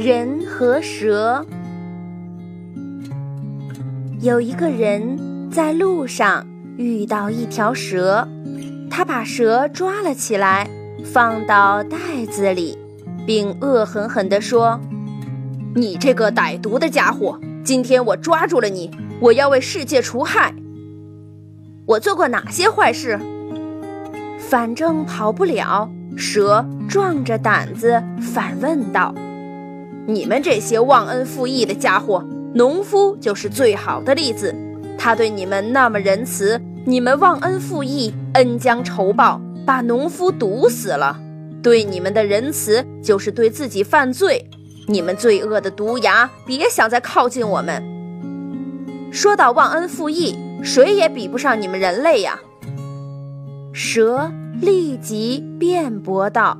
人和蛇。有一个人在路上遇到一条蛇，他把蛇抓了起来，放到袋子里，并恶狠狠地说：“你这个歹毒的家伙，今天我抓住了你，我要为世界除害。我做过哪些坏事？反正跑不了。”蛇壮着胆子反问道。你们这些忘恩负义的家伙，农夫就是最好的例子。他对你们那么仁慈，你们忘恩负义，恩将仇报，把农夫毒死了。对你们的仁慈，就是对自己犯罪。你们罪恶的毒牙，别想再靠近我们。说到忘恩负义，谁也比不上你们人类呀！蛇立即辩驳道。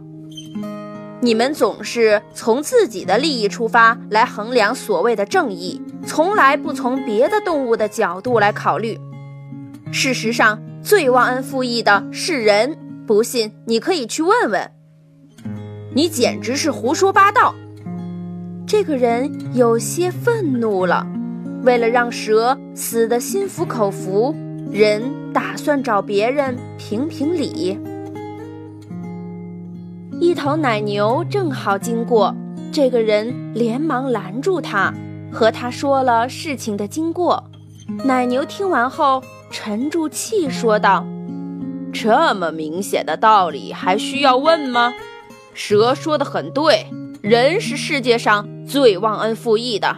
你们总是从自己的利益出发来衡量所谓的正义，从来不从别的动物的角度来考虑。事实上，最忘恩负义的是人。不信，你可以去问问。你简直是胡说八道！这个人有些愤怒了。为了让蛇死得心服口服，人打算找别人评评理。一头奶牛正好经过，这个人连忙拦住他，和他说了事情的经过。奶牛听完后沉住气说道：“这么明显的道理还需要问吗？蛇说的很对，人是世界上最忘恩负义的。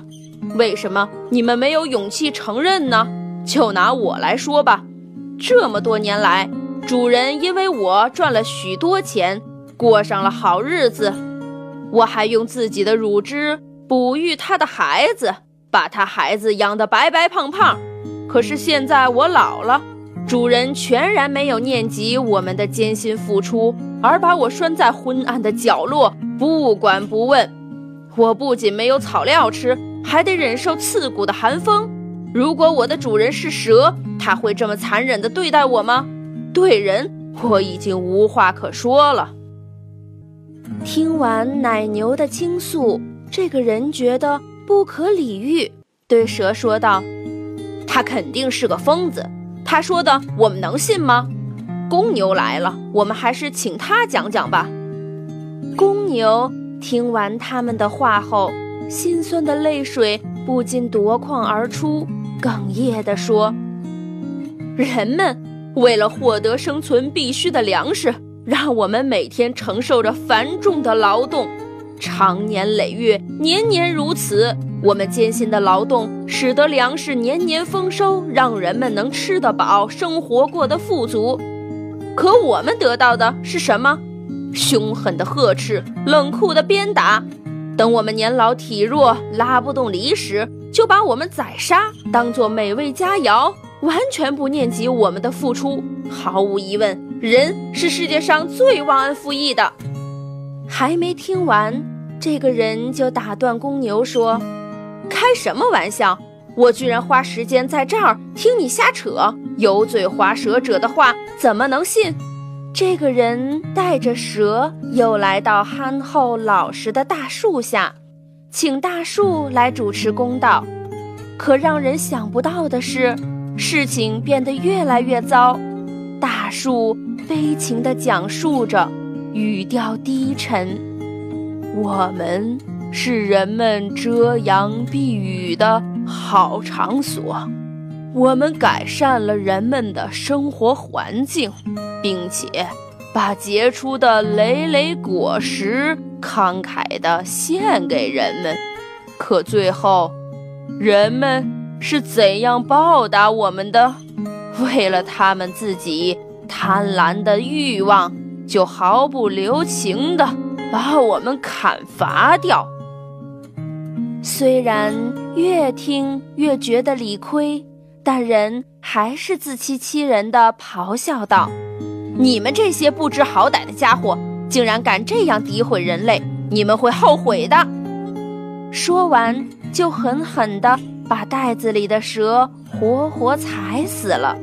为什么你们没有勇气承认呢？就拿我来说吧，这么多年来，主人因为我赚了许多钱。”过上了好日子，我还用自己的乳汁哺育他的孩子，把他孩子养得白白胖胖。可是现在我老了，主人全然没有念及我们的艰辛付出，而把我拴在昏暗的角落，不管不问。我不仅没有草料吃，还得忍受刺骨的寒风。如果我的主人是蛇，他会这么残忍地对待我吗？对人，我已经无话可说了。听完奶牛的倾诉，这个人觉得不可理喻，对蛇说道：“他肯定是个疯子，他说的我们能信吗？”公牛来了，我们还是请他讲讲吧。公牛听完他们的话后，心酸的泪水不禁夺眶而出，哽咽地说：“人们为了获得生存必需的粮食。”让我们每天承受着繁重的劳动，长年累月，年年如此。我们艰辛的劳动使得粮食年年丰收，让人们能吃得饱，生活过得富足。可我们得到的是什么？凶狠的呵斥，冷酷的鞭打。等我们年老体弱，拉不动犁时，就把我们宰杀，当做美味佳肴，完全不念及我们的付出。毫无疑问。人是世界上最忘恩负义的。还没听完，这个人就打断公牛说：“开什么玩笑！我居然花时间在这儿听你瞎扯，油嘴滑舌者的话怎么能信？”这个人带着蛇又来到憨厚老实的大树下，请大树来主持公道。可让人想不到的是，事情变得越来越糟。大树。悲情地讲述着，语调低沉。我们是人们遮阳避雨的好场所，我们改善了人们的生活环境，并且把结出的累累果实慷慨地献给人们。可最后，人们是怎样报答我们的？为了他们自己。贪婪的欲望就毫不留情的把我们砍伐掉。虽然越听越觉得理亏，但人还是自欺欺人的咆哮道：“你们这些不知好歹的家伙，竟然敢这样诋毁人类，你们会后悔的！”说完，就狠狠地把袋子里的蛇活活踩死了。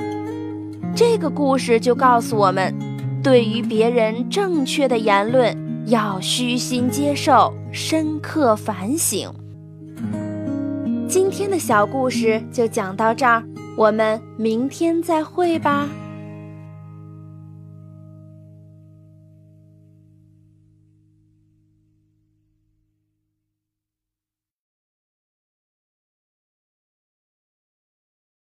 这个故事就告诉我们，对于别人正确的言论，要虚心接受，深刻反省。今天的小故事就讲到这儿，我们明天再会吧。